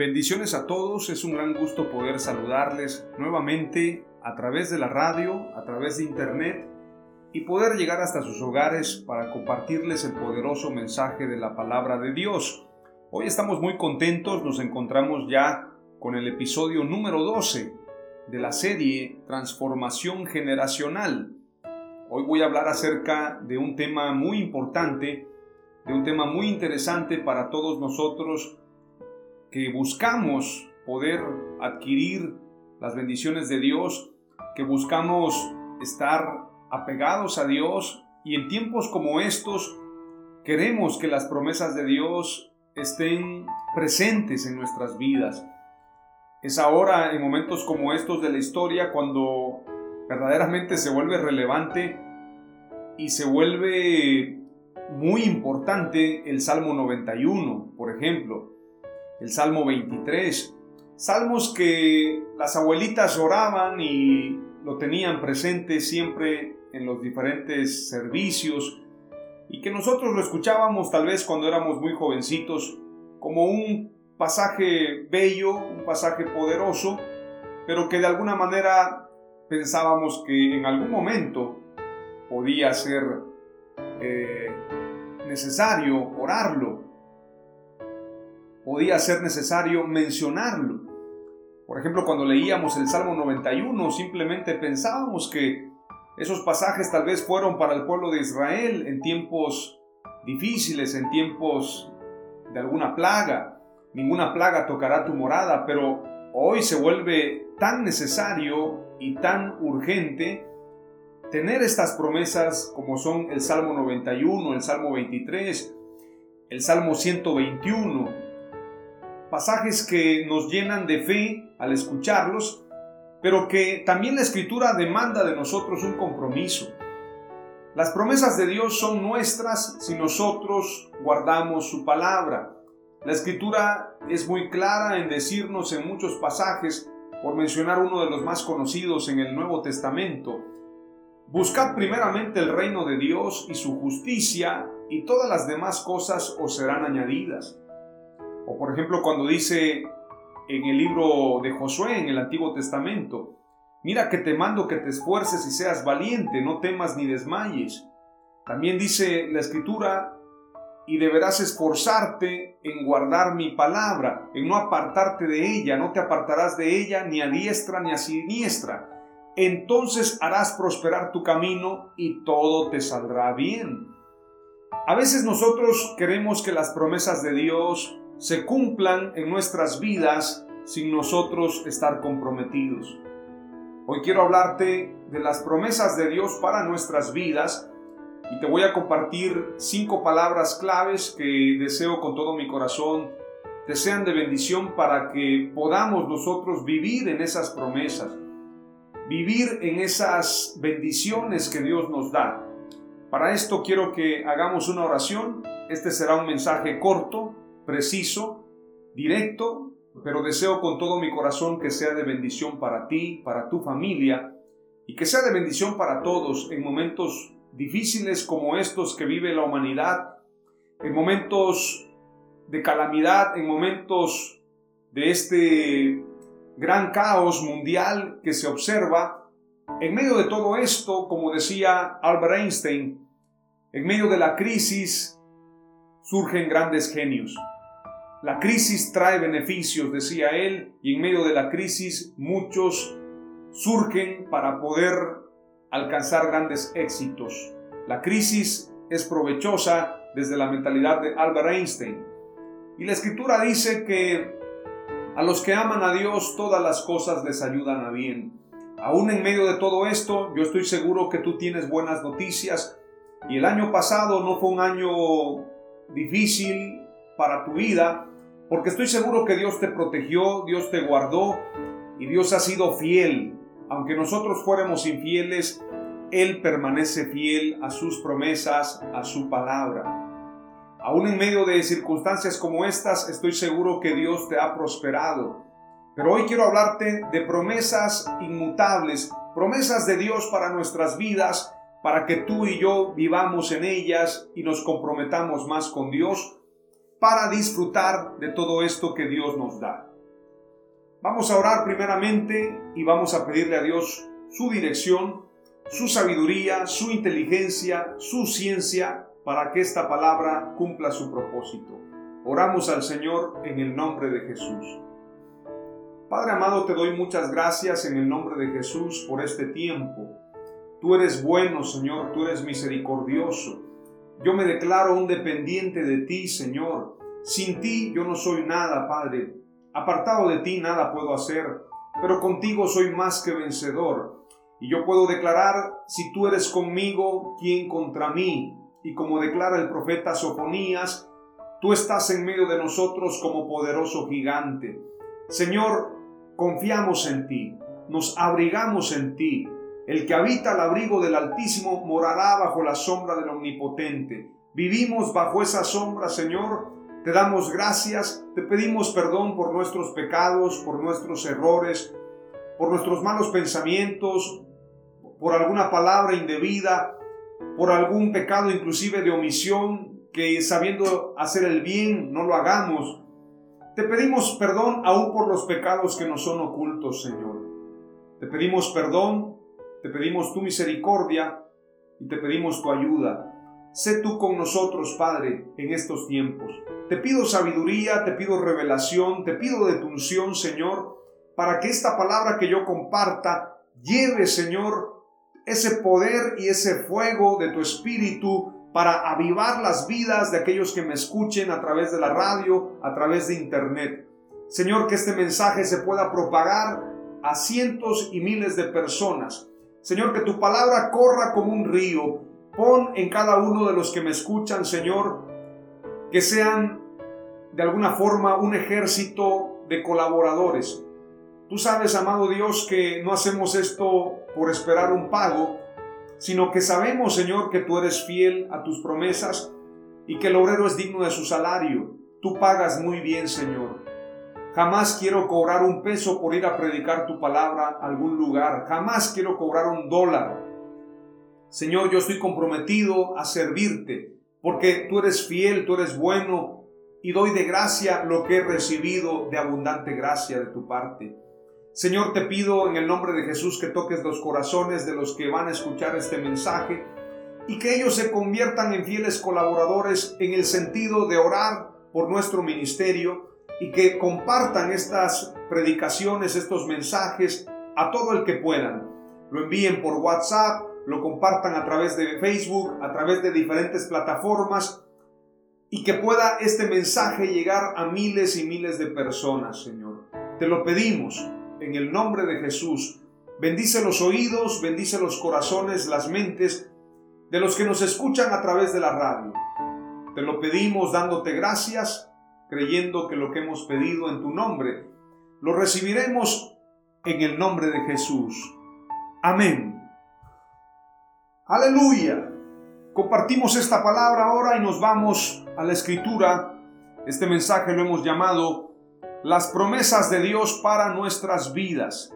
Bendiciones a todos, es un gran gusto poder saludarles nuevamente a través de la radio, a través de internet y poder llegar hasta sus hogares para compartirles el poderoso mensaje de la palabra de Dios. Hoy estamos muy contentos, nos encontramos ya con el episodio número 12 de la serie Transformación Generacional. Hoy voy a hablar acerca de un tema muy importante, de un tema muy interesante para todos nosotros que buscamos poder adquirir las bendiciones de Dios, que buscamos estar apegados a Dios y en tiempos como estos queremos que las promesas de Dios estén presentes en nuestras vidas. Es ahora, en momentos como estos de la historia, cuando verdaderamente se vuelve relevante y se vuelve muy importante el Salmo 91, por ejemplo el Salmo 23, salmos que las abuelitas oraban y lo tenían presente siempre en los diferentes servicios y que nosotros lo escuchábamos tal vez cuando éramos muy jovencitos como un pasaje bello, un pasaje poderoso, pero que de alguna manera pensábamos que en algún momento podía ser eh, necesario orarlo podía ser necesario mencionarlo. Por ejemplo, cuando leíamos el Salmo 91, simplemente pensábamos que esos pasajes tal vez fueron para el pueblo de Israel en tiempos difíciles, en tiempos de alguna plaga. Ninguna plaga tocará tu morada, pero hoy se vuelve tan necesario y tan urgente tener estas promesas como son el Salmo 91, el Salmo 23, el Salmo 121, pasajes que nos llenan de fe al escucharlos, pero que también la escritura demanda de nosotros un compromiso. Las promesas de Dios son nuestras si nosotros guardamos su palabra. La escritura es muy clara en decirnos en muchos pasajes, por mencionar uno de los más conocidos en el Nuevo Testamento, Buscad primeramente el reino de Dios y su justicia, y todas las demás cosas os serán añadidas. O por ejemplo cuando dice en el libro de Josué, en el Antiguo Testamento, mira que te mando que te esfuerces y seas valiente, no temas ni desmayes. También dice la escritura, y deberás esforzarte en guardar mi palabra, en no apartarte de ella, no te apartarás de ella ni a diestra ni a siniestra. Entonces harás prosperar tu camino y todo te saldrá bien. A veces nosotros queremos que las promesas de Dios se cumplan en nuestras vidas sin nosotros estar comprometidos. Hoy quiero hablarte de las promesas de Dios para nuestras vidas y te voy a compartir cinco palabras claves que deseo con todo mi corazón te sean de bendición para que podamos nosotros vivir en esas promesas, vivir en esas bendiciones que Dios nos da. Para esto quiero que hagamos una oración. Este será un mensaje corto, preciso, directo, pero deseo con todo mi corazón que sea de bendición para ti, para tu familia y que sea de bendición para todos en momentos difíciles como estos que vive la humanidad, en momentos de calamidad, en momentos de este gran caos mundial que se observa, en medio de todo esto, como decía Albert Einstein, en medio de la crisis surgen grandes genios. La crisis trae beneficios, decía él, y en medio de la crisis muchos surgen para poder alcanzar grandes éxitos. La crisis es provechosa desde la mentalidad de Albert Einstein. Y la escritura dice que a los que aman a Dios todas las cosas les ayudan a bien. Aún en medio de todo esto, yo estoy seguro que tú tienes buenas noticias. Y el año pasado no fue un año difícil para tu vida, porque estoy seguro que Dios te protegió, Dios te guardó y Dios ha sido fiel. Aunque nosotros fuéramos infieles, Él permanece fiel a sus promesas, a su palabra. Aún en medio de circunstancias como estas, estoy seguro que Dios te ha prosperado. Pero hoy quiero hablarte de promesas inmutables, promesas de Dios para nuestras vidas, para que tú y yo vivamos en ellas y nos comprometamos más con Dios para disfrutar de todo esto que Dios nos da. Vamos a orar primeramente y vamos a pedirle a Dios su dirección, su sabiduría, su inteligencia, su ciencia para que esta palabra cumpla su propósito. Oramos al Señor en el nombre de Jesús. Padre amado, te doy muchas gracias en el nombre de Jesús por este tiempo. Tú eres bueno, Señor, tú eres misericordioso. Yo me declaro un dependiente de ti, Señor. Sin ti yo no soy nada, Padre. Apartado de ti nada puedo hacer, pero contigo soy más que vencedor. Y yo puedo declarar, si tú eres conmigo, ¿quién contra mí? Y como declara el profeta Sofonías, tú estás en medio de nosotros como poderoso gigante. Señor, confiamos en ti, nos abrigamos en ti, el que habita al abrigo del Altísimo morará bajo la sombra del Omnipotente. Vivimos bajo esa sombra, Señor. Te damos gracias, te pedimos perdón por nuestros pecados, por nuestros errores, por nuestros malos pensamientos, por alguna palabra indebida, por algún pecado inclusive de omisión, que sabiendo hacer el bien no lo hagamos. Te pedimos perdón aún por los pecados que nos son ocultos, Señor. Te pedimos perdón te pedimos tu misericordia y te pedimos tu ayuda. Sé tú con nosotros, Padre, en estos tiempos. Te pido sabiduría, te pido revelación, te pido de Señor, para que esta palabra que yo comparta lleve, Señor, ese poder y ese fuego de tu espíritu para avivar las vidas de aquellos que me escuchen a través de la radio, a través de internet. Señor, que este mensaje se pueda propagar a cientos y miles de personas Señor, que tu palabra corra como un río. Pon en cada uno de los que me escuchan, Señor, que sean de alguna forma un ejército de colaboradores. Tú sabes, amado Dios, que no hacemos esto por esperar un pago, sino que sabemos, Señor, que tú eres fiel a tus promesas y que el obrero es digno de su salario. Tú pagas muy bien, Señor. Jamás quiero cobrar un peso por ir a predicar tu palabra a algún lugar. Jamás quiero cobrar un dólar. Señor, yo estoy comprometido a servirte porque tú eres fiel, tú eres bueno y doy de gracia lo que he recibido de abundante gracia de tu parte. Señor, te pido en el nombre de Jesús que toques los corazones de los que van a escuchar este mensaje y que ellos se conviertan en fieles colaboradores en el sentido de orar por nuestro ministerio y que compartan estas predicaciones, estos mensajes a todo el que puedan. Lo envíen por WhatsApp, lo compartan a través de Facebook, a través de diferentes plataformas y que pueda este mensaje llegar a miles y miles de personas, Señor. Te lo pedimos en el nombre de Jesús. Bendice los oídos, bendice los corazones, las mentes de los que nos escuchan a través de la radio. Te lo pedimos dándote gracias creyendo que lo que hemos pedido en tu nombre lo recibiremos en el nombre de Jesús. Amén. Aleluya. Compartimos esta palabra ahora y nos vamos a la escritura. Este mensaje lo hemos llamado las promesas de Dios para nuestras vidas.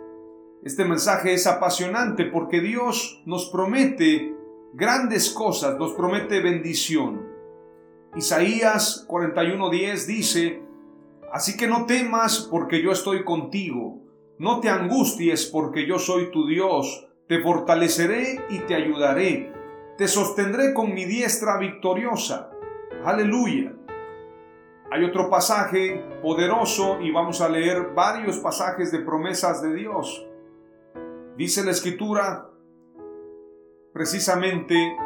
Este mensaje es apasionante porque Dios nos promete grandes cosas, nos promete bendición. Isaías 41:10 dice, Así que no temas porque yo estoy contigo, No te angusties porque yo soy tu Dios, te fortaleceré y te ayudaré, te sostendré con mi diestra victoriosa. Aleluya. Hay otro pasaje poderoso y vamos a leer varios pasajes de promesas de Dios. Dice la escritura precisamente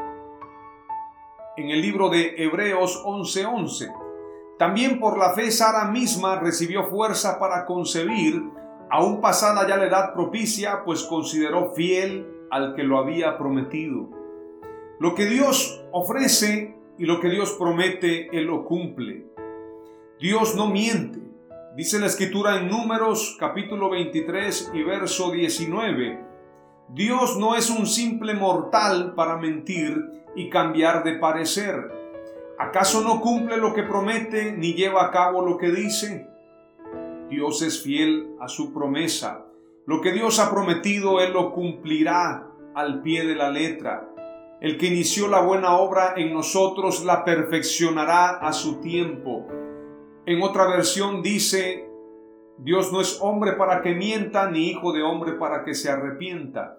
en el libro de Hebreos 11:11. También por la fe Sara misma recibió fuerza para concebir, aún pasada ya la edad propicia, pues consideró fiel al que lo había prometido. Lo que Dios ofrece y lo que Dios promete, Él lo cumple. Dios no miente. Dice la escritura en Números capítulo 23 y verso 19. Dios no es un simple mortal para mentir y cambiar de parecer. ¿Acaso no cumple lo que promete ni lleva a cabo lo que dice? Dios es fiel a su promesa. Lo que Dios ha prometido, Él lo cumplirá al pie de la letra. El que inició la buena obra en nosotros la perfeccionará a su tiempo. En otra versión dice, Dios no es hombre para que mienta, ni hijo de hombre para que se arrepienta.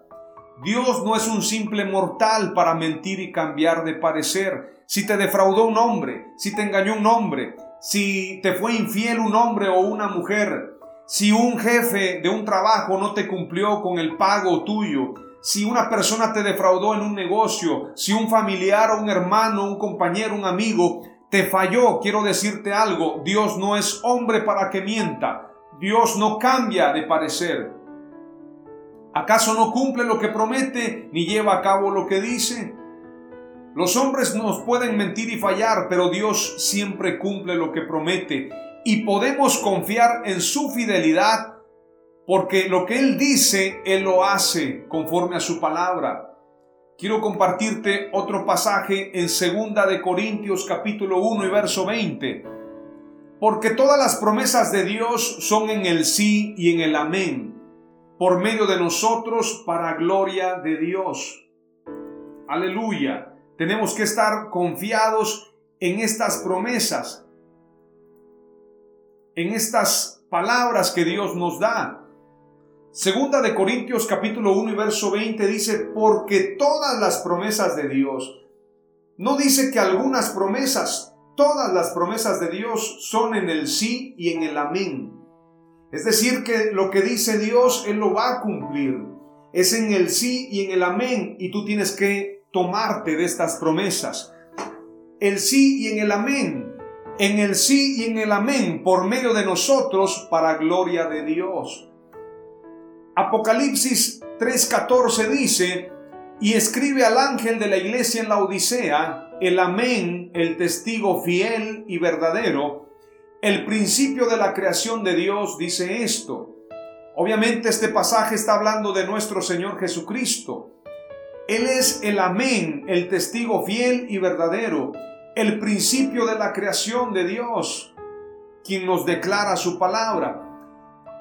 Dios no es un simple mortal para mentir y cambiar de parecer. Si te defraudó un hombre, si te engañó un hombre, si te fue infiel un hombre o una mujer, si un jefe de un trabajo no te cumplió con el pago tuyo, si una persona te defraudó en un negocio, si un familiar o un hermano, un compañero, un amigo te falló, quiero decirte algo, Dios no es hombre para que mienta, Dios no cambia de parecer. ¿Acaso no cumple lo que promete ni lleva a cabo lo que dice? Los hombres nos pueden mentir y fallar, pero Dios siempre cumple lo que promete y podemos confiar en su fidelidad porque lo que Él dice, Él lo hace conforme a su palabra. Quiero compartirte otro pasaje en segunda de Corintios capítulo 1 y verso 20. Porque todas las promesas de Dios son en el sí y en el amén, por medio de nosotros para gloria de Dios. Aleluya. Tenemos que estar confiados en estas promesas, en estas palabras que Dios nos da. Segunda de Corintios capítulo 1 y verso 20 dice, porque todas las promesas de Dios, no dice que algunas promesas, todas las promesas de Dios son en el sí y en el amén. Es decir, que lo que dice Dios, Él lo va a cumplir. Es en el sí y en el amén y tú tienes que tomarte de estas promesas. El sí y en el amén. En el sí y en el amén por medio de nosotros para gloria de Dios. Apocalipsis 3:14 dice, y escribe al ángel de la iglesia en la Odisea, el amén, el testigo fiel y verdadero, el principio de la creación de Dios dice esto. Obviamente este pasaje está hablando de nuestro Señor Jesucristo. Él es el amén, el testigo fiel y verdadero, el principio de la creación de Dios, quien nos declara su palabra.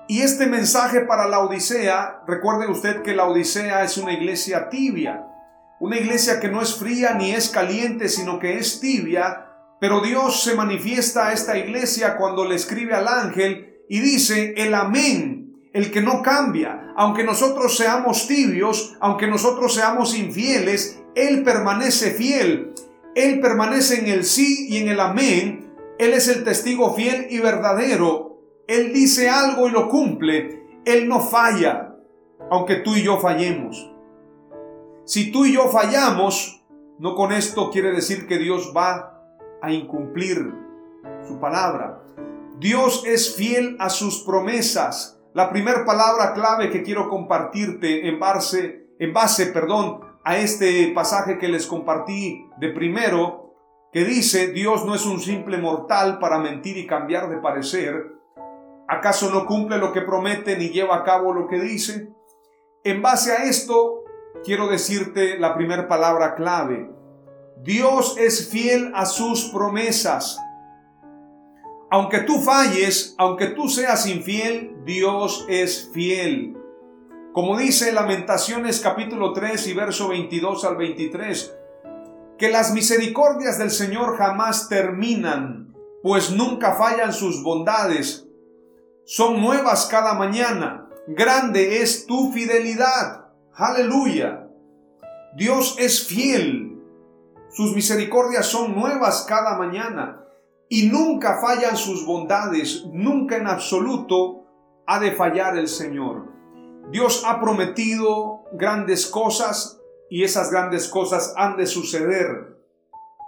Y este mensaje para la Odisea, recuerde usted que la Odisea es una iglesia tibia, una iglesia que no es fría ni es caliente, sino que es tibia, pero Dios se manifiesta a esta iglesia cuando le escribe al ángel y dice el amén, el que no cambia, aunque nosotros seamos tibios, aunque nosotros seamos infieles, Él permanece fiel, Él permanece en el sí y en el amén, Él es el testigo fiel y verdadero él dice algo y lo cumple. Él no falla, aunque tú y yo fallemos. Si tú y yo fallamos, no con esto quiere decir que Dios va a incumplir su palabra. Dios es fiel a sus promesas. La primera palabra clave que quiero compartirte en base, en base, perdón, a este pasaje que les compartí de primero, que dice, Dios no es un simple mortal para mentir y cambiar de parecer, ¿Acaso no cumple lo que promete ni lleva a cabo lo que dice? En base a esto, quiero decirte la primera palabra clave. Dios es fiel a sus promesas. Aunque tú falles, aunque tú seas infiel, Dios es fiel. Como dice Lamentaciones capítulo 3 y verso 22 al 23, que las misericordias del Señor jamás terminan, pues nunca fallan sus bondades son nuevas cada mañana. grande es tu fidelidad. Aleluya. Dios es fiel. Sus misericordias son nuevas cada mañana y nunca fallan sus bondades, nunca en absoluto ha de fallar el Señor. Dios ha prometido grandes cosas y esas grandes cosas han de suceder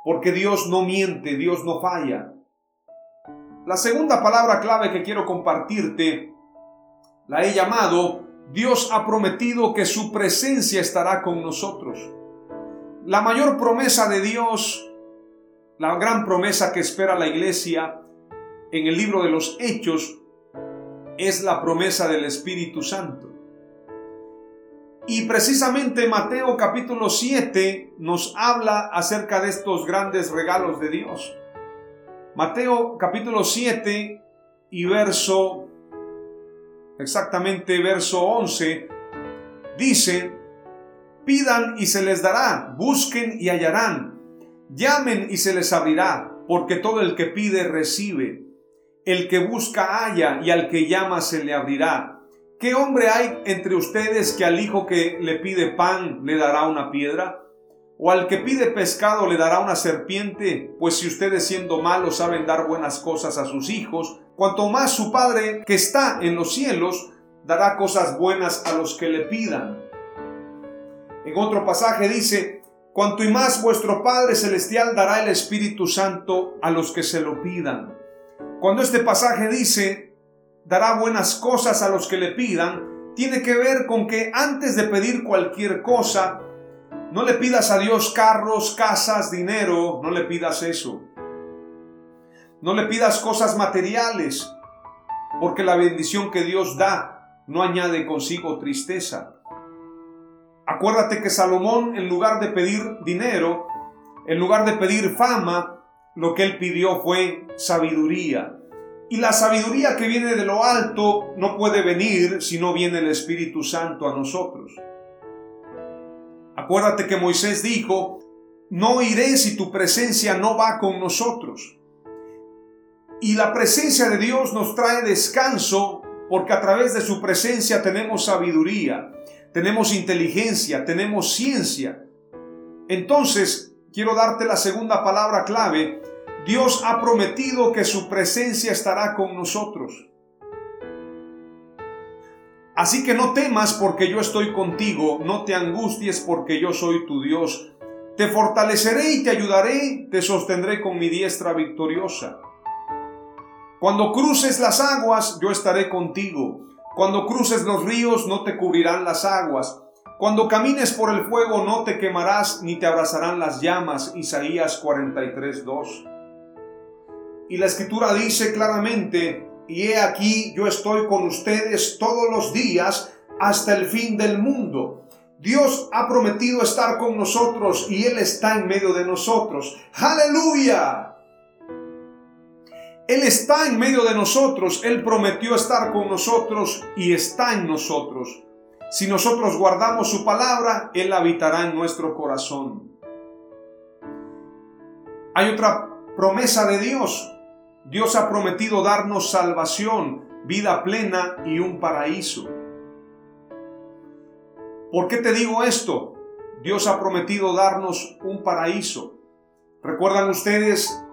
porque Dios no miente, Dios no falla. La segunda palabra clave que quiero compartirte la he llamado Dios ha prometido que su presencia estará con nosotros. La mayor promesa de Dios, la gran promesa que espera la iglesia en el libro de los Hechos, es la promesa del Espíritu Santo. Y precisamente Mateo capítulo 7 nos habla acerca de estos grandes regalos de Dios. Mateo capítulo 7 y verso, exactamente verso 11, dice, pidan y se les dará, busquen y hallarán, llamen y se les abrirá, porque todo el que pide recibe, el que busca halla y al que llama se le abrirá. ¿Qué hombre hay entre ustedes que al hijo que le pide pan le dará una piedra? ¿O al que pide pescado le dará una serpiente? Pues si ustedes siendo malos saben dar buenas cosas a sus hijos, cuanto más su Padre que está en los cielos dará cosas buenas a los que le pidan. En otro pasaje dice, cuanto y más vuestro Padre Celestial dará el Espíritu Santo a los que se lo pidan. Cuando este pasaje dice, dará buenas cosas a los que le pidan, tiene que ver con que antes de pedir cualquier cosa, no le pidas a Dios carros, casas, dinero, no le pidas eso. No le pidas cosas materiales, porque la bendición que Dios da no añade consigo tristeza. Acuérdate que Salomón, en lugar de pedir dinero, en lugar de pedir fama, lo que él pidió fue sabiduría. Y la sabiduría que viene de lo alto no puede venir si no viene el Espíritu Santo a nosotros. Acuérdate que Moisés dijo, no iré si tu presencia no va con nosotros. Y la presencia de Dios nos trae descanso porque a través de su presencia tenemos sabiduría, tenemos inteligencia, tenemos ciencia. Entonces, quiero darte la segunda palabra clave. Dios ha prometido que su presencia estará con nosotros. Así que no temas porque yo estoy contigo, no te angusties porque yo soy tu Dios. Te fortaleceré y te ayudaré, te sostendré con mi diestra victoriosa. Cuando cruces las aguas, yo estaré contigo. Cuando cruces los ríos, no te cubrirán las aguas. Cuando camines por el fuego, no te quemarás ni te abrazarán las llamas. Isaías 43.2. Y la escritura dice claramente, y he aquí yo estoy con ustedes todos los días hasta el fin del mundo. Dios ha prometido estar con nosotros y Él está en medio de nosotros. Aleluya. Él está en medio de nosotros, Él prometió estar con nosotros y está en nosotros. Si nosotros guardamos su palabra, Él habitará en nuestro corazón. Hay otra promesa de Dios Dios ha prometido darnos salvación, vida plena y un paraíso. ¿Por qué te digo esto? Dios ha prometido darnos un paraíso. ¿Recuerdan ustedes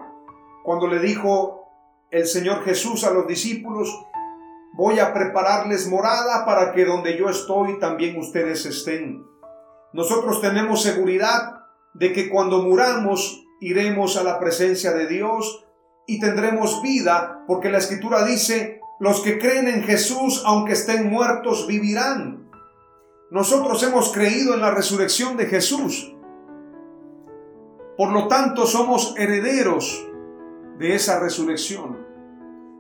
cuando le dijo el Señor Jesús a los discípulos, voy a prepararles morada para que donde yo estoy también ustedes estén? Nosotros tenemos seguridad de que cuando muramos iremos a la presencia de Dios y tendremos vida, porque la escritura dice, los que creen en Jesús, aunque estén muertos, vivirán. Nosotros hemos creído en la resurrección de Jesús. Por lo tanto, somos herederos de esa resurrección,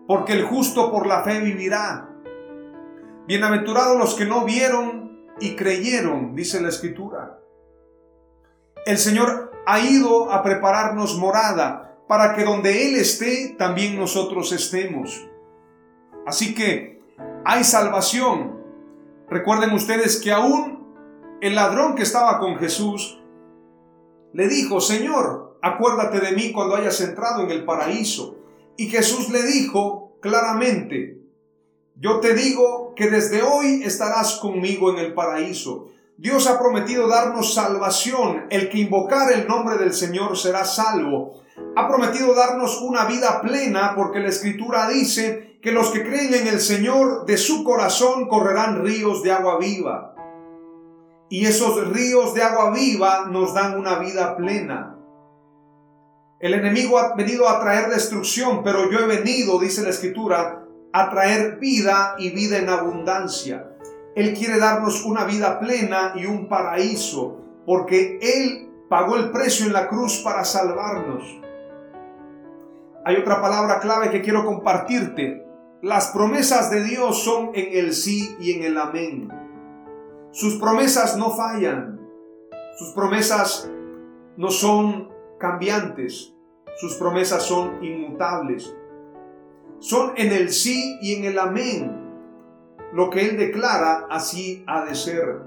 porque el justo por la fe vivirá. Bienaventurados los que no vieron y creyeron, dice la escritura. El Señor ha ido a prepararnos morada para que donde Él esté, también nosotros estemos. Así que hay salvación. Recuerden ustedes que aún el ladrón que estaba con Jesús le dijo, Señor, acuérdate de mí cuando hayas entrado en el paraíso. Y Jesús le dijo claramente, Yo te digo que desde hoy estarás conmigo en el paraíso. Dios ha prometido darnos salvación. El que invocar el nombre del Señor será salvo. Ha prometido darnos una vida plena porque la Escritura dice que los que creen en el Señor de su corazón correrán ríos de agua viva. Y esos ríos de agua viva nos dan una vida plena. El enemigo ha venido a traer destrucción, pero yo he venido, dice la Escritura, a traer vida y vida en abundancia. Él quiere darnos una vida plena y un paraíso, porque Él pagó el precio en la cruz para salvarnos. Hay otra palabra clave que quiero compartirte. Las promesas de Dios son en el sí y en el amén. Sus promesas no fallan. Sus promesas no son cambiantes. Sus promesas son inmutables son en el sí y en el amén. Lo que Él declara, así ha de ser.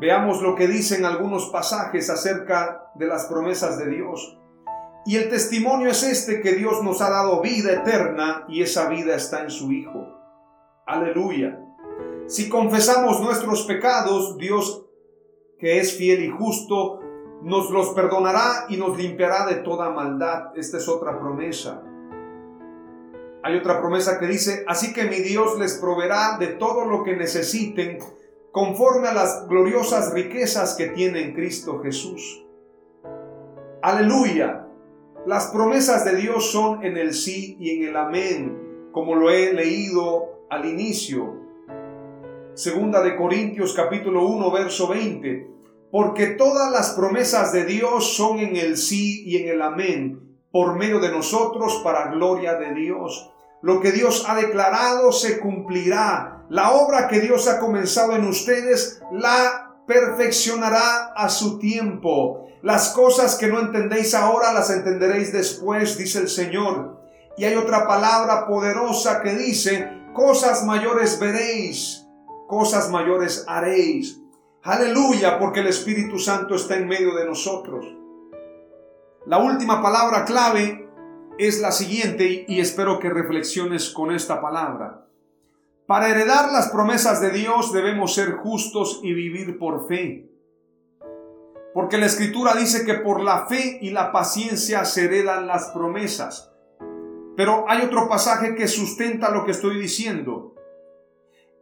Veamos lo que dicen algunos pasajes acerca de las promesas de Dios. Y el testimonio es este que Dios nos ha dado vida eterna y esa vida está en su Hijo. Aleluya. Si confesamos nuestros pecados, Dios, que es fiel y justo, nos los perdonará y nos limpiará de toda maldad. Esta es otra promesa. Hay otra promesa que dice, así que mi Dios les proveerá de todo lo que necesiten conforme a las gloriosas riquezas que tiene en Cristo Jesús. Aleluya. Las promesas de Dios son en el sí y en el amén, como lo he leído al inicio. Segunda de Corintios capítulo 1 verso 20. Porque todas las promesas de Dios son en el sí y en el amén por medio de nosotros para gloria de Dios. Lo que Dios ha declarado se cumplirá. La obra que Dios ha comenzado en ustedes la perfeccionará a su tiempo. Las cosas que no entendéis ahora las entenderéis después, dice el Señor. Y hay otra palabra poderosa que dice, cosas mayores veréis, cosas mayores haréis. Aleluya, porque el Espíritu Santo está en medio de nosotros. La última palabra clave es la siguiente y espero que reflexiones con esta palabra. Para heredar las promesas de Dios debemos ser justos y vivir por fe. Porque la escritura dice que por la fe y la paciencia se heredan las promesas. Pero hay otro pasaje que sustenta lo que estoy diciendo.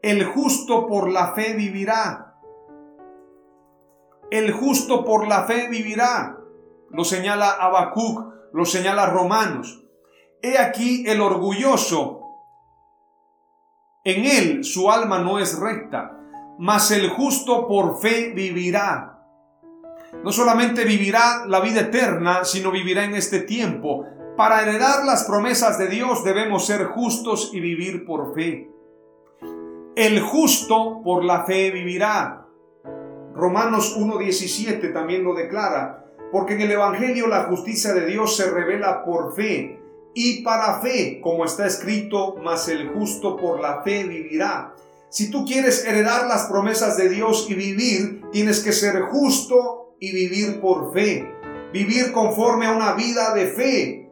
El justo por la fe vivirá. El justo por la fe vivirá lo señala Habacuc, lo señala Romanos. He aquí el orgulloso. En él su alma no es recta, mas el justo por fe vivirá. No solamente vivirá la vida eterna, sino vivirá en este tiempo. Para heredar las promesas de Dios debemos ser justos y vivir por fe. El justo por la fe vivirá. Romanos 1.17 también lo declara. Porque en el Evangelio la justicia de Dios se revela por fe y para fe, como está escrito, mas el justo por la fe vivirá. Si tú quieres heredar las promesas de Dios y vivir, tienes que ser justo y vivir por fe. Vivir conforme a una vida de fe.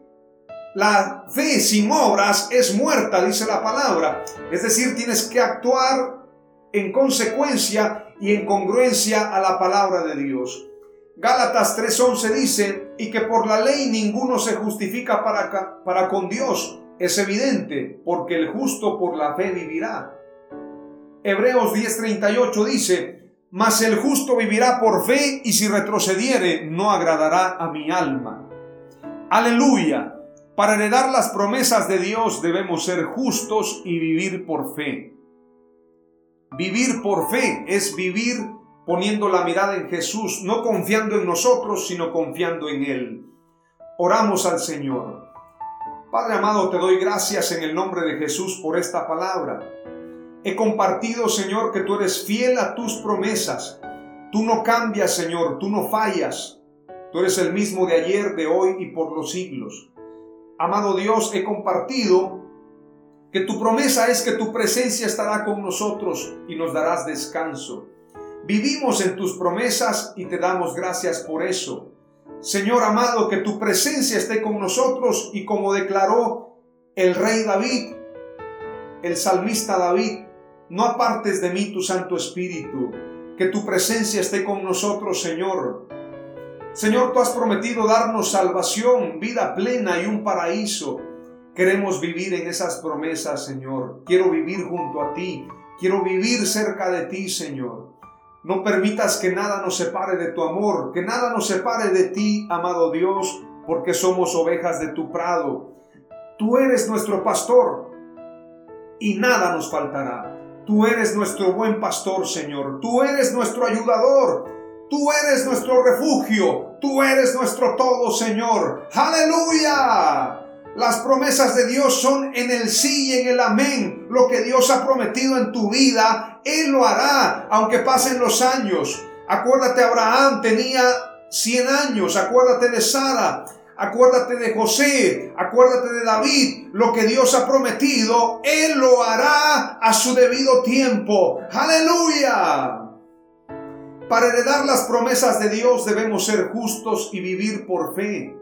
La fe sin obras es muerta, dice la palabra. Es decir, tienes que actuar en consecuencia y en congruencia a la palabra de Dios. Gálatas 3:11 dice, y que por la ley ninguno se justifica para, para con Dios. Es evidente, porque el justo por la fe vivirá. Hebreos 10:38 dice, mas el justo vivirá por fe y si retrocediere no agradará a mi alma. Aleluya. Para heredar las promesas de Dios debemos ser justos y vivir por fe. Vivir por fe es vivir poniendo la mirada en Jesús, no confiando en nosotros, sino confiando en Él. Oramos al Señor. Padre amado, te doy gracias en el nombre de Jesús por esta palabra. He compartido, Señor, que tú eres fiel a tus promesas. Tú no cambias, Señor, tú no fallas. Tú eres el mismo de ayer, de hoy y por los siglos. Amado Dios, he compartido que tu promesa es que tu presencia estará con nosotros y nos darás descanso. Vivimos en tus promesas y te damos gracias por eso. Señor amado, que tu presencia esté con nosotros y como declaró el rey David, el salmista David, no apartes de mí tu Santo Espíritu, que tu presencia esté con nosotros, Señor. Señor, tú has prometido darnos salvación, vida plena y un paraíso. Queremos vivir en esas promesas, Señor. Quiero vivir junto a ti. Quiero vivir cerca de ti, Señor. No permitas que nada nos separe de tu amor, que nada nos separe de ti, amado Dios, porque somos ovejas de tu prado. Tú eres nuestro pastor y nada nos faltará. Tú eres nuestro buen pastor, Señor. Tú eres nuestro ayudador. Tú eres nuestro refugio. Tú eres nuestro todo, Señor. Aleluya. Las promesas de Dios son en el sí y en el amén. Lo que Dios ha prometido en tu vida, Él lo hará, aunque pasen los años. Acuérdate, Abraham tenía 100 años. Acuérdate de Sara. Acuérdate de José, acuérdate de David, lo que Dios ha prometido, Él lo hará a su debido tiempo. Aleluya. Para heredar las promesas de Dios debemos ser justos y vivir por fe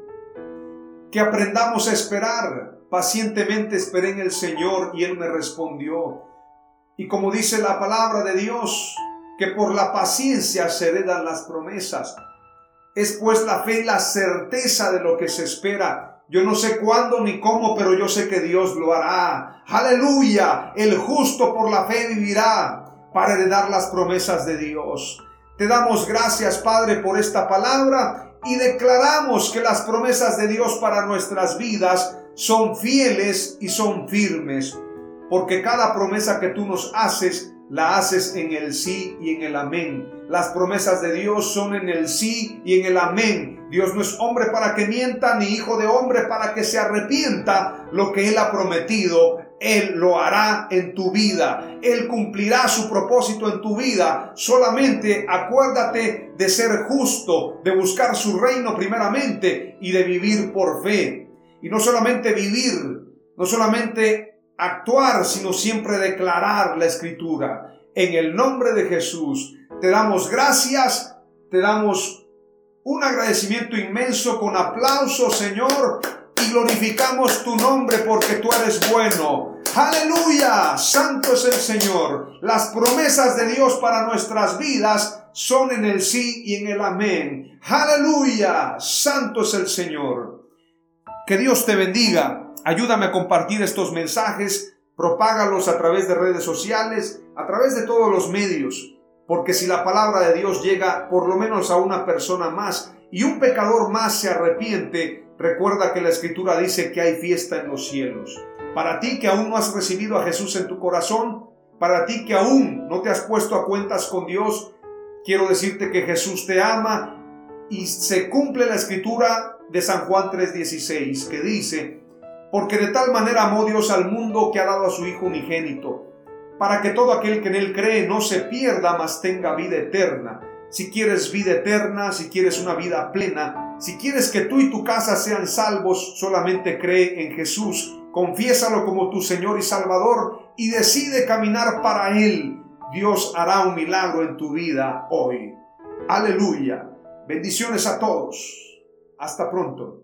que aprendamos a esperar. Pacientemente esperé en el Señor y Él me respondió. Y como dice la palabra de Dios, que por la paciencia se heredan las promesas. Es pues la fe la certeza de lo que se espera. Yo no sé cuándo ni cómo, pero yo sé que Dios lo hará. Aleluya. El justo por la fe vivirá para heredar las promesas de Dios. Te damos gracias, Padre, por esta palabra y declaramos que las promesas de Dios para nuestras vidas son fieles y son firmes, porque cada promesa que tú nos haces, la haces en el sí y en el amén. Las promesas de Dios son en el sí y en el amén. Dios no es hombre para que mienta, ni hijo de hombre para que se arrepienta. Lo que Él ha prometido, él lo hará en tu vida. Él cumplirá su propósito en tu vida. Solamente acuérdate de ser justo, de buscar su reino primeramente y de vivir por fe. Y no solamente vivir, no solamente actuar, sino siempre declarar la escritura. En el nombre de Jesús te damos gracias, te damos un agradecimiento inmenso con aplauso, Señor glorificamos tu nombre porque tú eres bueno. Aleluya, santo es el Señor. Las promesas de Dios para nuestras vidas son en el sí y en el amén. Aleluya, santo es el Señor. Que Dios te bendiga. Ayúdame a compartir estos mensajes. Propágalos a través de redes sociales, a través de todos los medios. Porque si la palabra de Dios llega por lo menos a una persona más y un pecador más se arrepiente, Recuerda que la escritura dice que hay fiesta en los cielos. Para ti que aún no has recibido a Jesús en tu corazón, para ti que aún no te has puesto a cuentas con Dios, quiero decirte que Jesús te ama y se cumple la escritura de San Juan 3:16 que dice, porque de tal manera amó Dios al mundo que ha dado a su Hijo unigénito, para que todo aquel que en él cree no se pierda, mas tenga vida eterna. Si quieres vida eterna, si quieres una vida plena, si quieres que tú y tu casa sean salvos, solamente cree en Jesús, confiésalo como tu Señor y Salvador y decide caminar para Él. Dios hará un milagro en tu vida hoy. Aleluya. Bendiciones a todos. Hasta pronto.